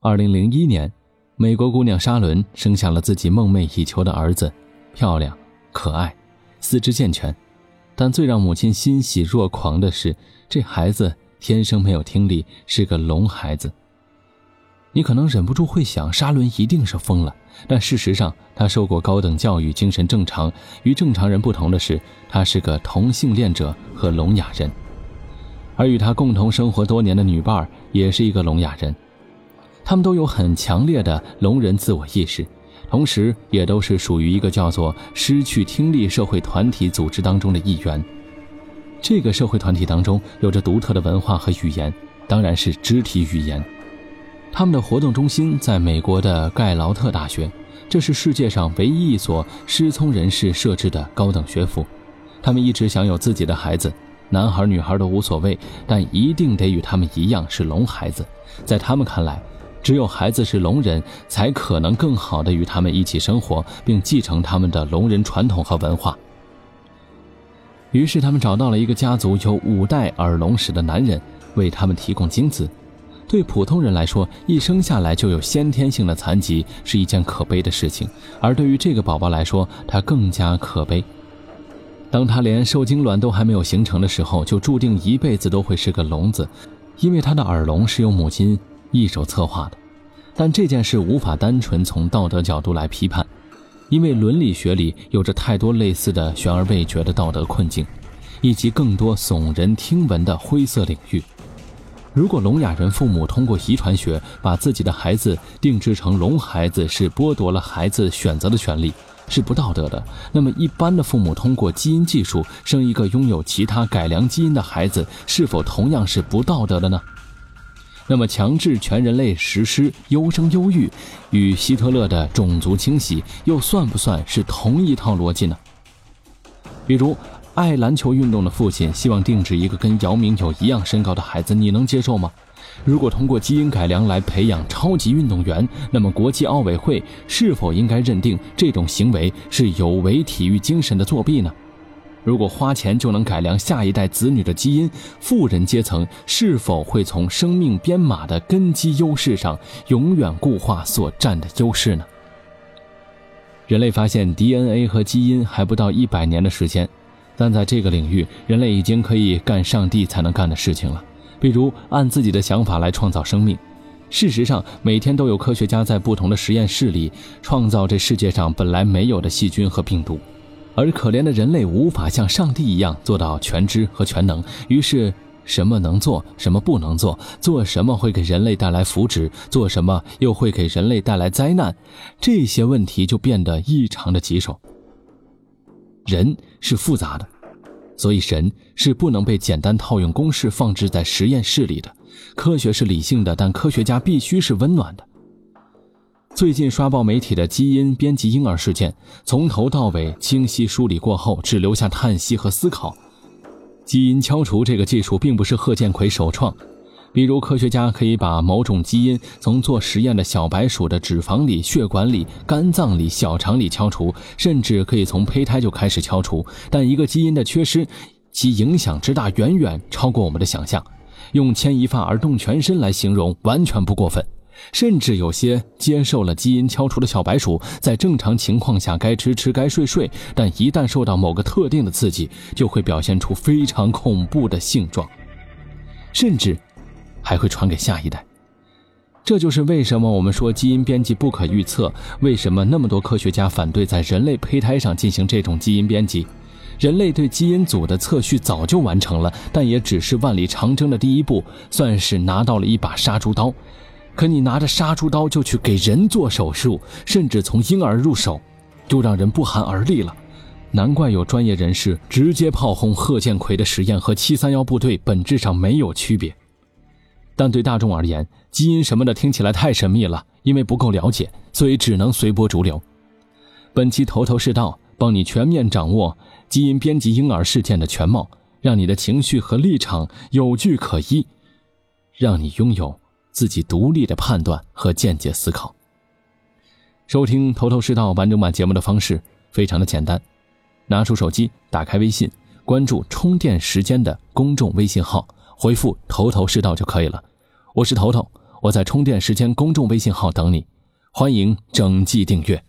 二零零一年，美国姑娘莎伦生下了自己梦寐以求的儿子，漂亮、可爱、四肢健全。但最让母亲欣喜若狂的是，这孩子天生没有听力，是个聋孩子。你可能忍不住会想，莎伦一定是疯了。但事实上，她受过高等教育，精神正常。与正常人不同的是，她是个同性恋者和聋哑人，而与她共同生活多年的女伴也是一个聋哑人。他们都有很强烈的聋人自我意识，同时也都是属于一个叫做“失去听力社会团体”组织当中的一员。这个社会团体当中有着独特的文化和语言，当然是肢体语言。他们的活动中心在美国的盖劳特大学，这是世界上唯一一所失聪人士设置的高等学府。他们一直想有自己的孩子，男孩女孩都无所谓，但一定得与他们一样是聋孩子。在他们看来。只有孩子是聋人，才可能更好的与他们一起生活，并继承他们的聋人传统和文化。于是，他们找到了一个家族有五代耳聋史的男人，为他们提供精子。对普通人来说，一生下来就有先天性的残疾是一件可悲的事情；而对于这个宝宝来说，他更加可悲。当他连受精卵都还没有形成的时候，就注定一辈子都会是个聋子，因为他的耳聋是由母亲。一手策划的，但这件事无法单纯从道德角度来批判，因为伦理学里有着太多类似的悬而未决的道德困境，以及更多耸人听闻的灰色领域。如果聋哑人父母通过遗传学把自己的孩子定制成聋孩子，是剥夺了孩子选择的权利，是不道德的，那么一般的父母通过基因技术生一个拥有其他改良基因的孩子，是否同样是不道德的呢？那么，强制全人类实施优生优育，与希特勒的种族清洗又算不算是同一套逻辑呢？比如，爱篮球运动的父亲希望定制一个跟姚明有一样身高的孩子，你能接受吗？如果通过基因改良来培养超级运动员，那么国际奥委会是否应该认定这种行为是有违体育精神的作弊呢？如果花钱就能改良下一代子女的基因，富人阶层是否会从生命编码的根基优势上永远固化所占的优势呢？人类发现 DNA 和基因还不到一百年的时间，但在这个领域，人类已经可以干上帝才能干的事情了，比如按自己的想法来创造生命。事实上，每天都有科学家在不同的实验室里创造这世界上本来没有的细菌和病毒。而可怜的人类无法像上帝一样做到全知和全能，于是什么能做，什么不能做，做什么会给人类带来福祉，做什么又会给人类带来灾难，这些问题就变得异常的棘手。人是复杂的，所以神是不能被简单套用公式放置在实验室里的。科学是理性的，但科学家必须是温暖的。最近刷爆媒体的基因编辑婴儿事件，从头到尾清晰梳理过后，只留下叹息和思考。基因敲除这个技术并不是贺建奎首创，比如科学家可以把某种基因从做实验的小白鼠的脂肪里、血管里、肝脏里、小肠里敲除，甚至可以从胚胎就开始敲除。但一个基因的缺失，其影响之大远远超过我们的想象，用牵一发而动全身来形容，完全不过分。甚至有些接受了基因敲除的小白鼠，在正常情况下该吃吃该睡睡，但一旦受到某个特定的刺激，就会表现出非常恐怖的性状，甚至还会传给下一代。这就是为什么我们说基因编辑不可预测，为什么那么多科学家反对在人类胚胎上进行这种基因编辑。人类对基因组的测序早就完成了，但也只是万里长征的第一步，算是拿到了一把杀猪刀。可你拿着杀猪刀就去给人做手术，甚至从婴儿入手，就让人不寒而栗了。难怪有专业人士直接炮轰贺建奎的实验和七三幺部队本质上没有区别。但对大众而言，基因什么的听起来太神秘了，因为不够了解，所以只能随波逐流。本期头头是道，帮你全面掌握基因编辑婴儿事件的全貌，让你的情绪和立场有据可依，让你拥有。自己独立的判断和见解思考。收听头头是道完整版节目的方式非常的简单，拿出手机，打开微信，关注“充电时间”的公众微信号，回复“头头是道”就可以了。我是头头，我在充电时间公众微信号等你，欢迎整季订阅。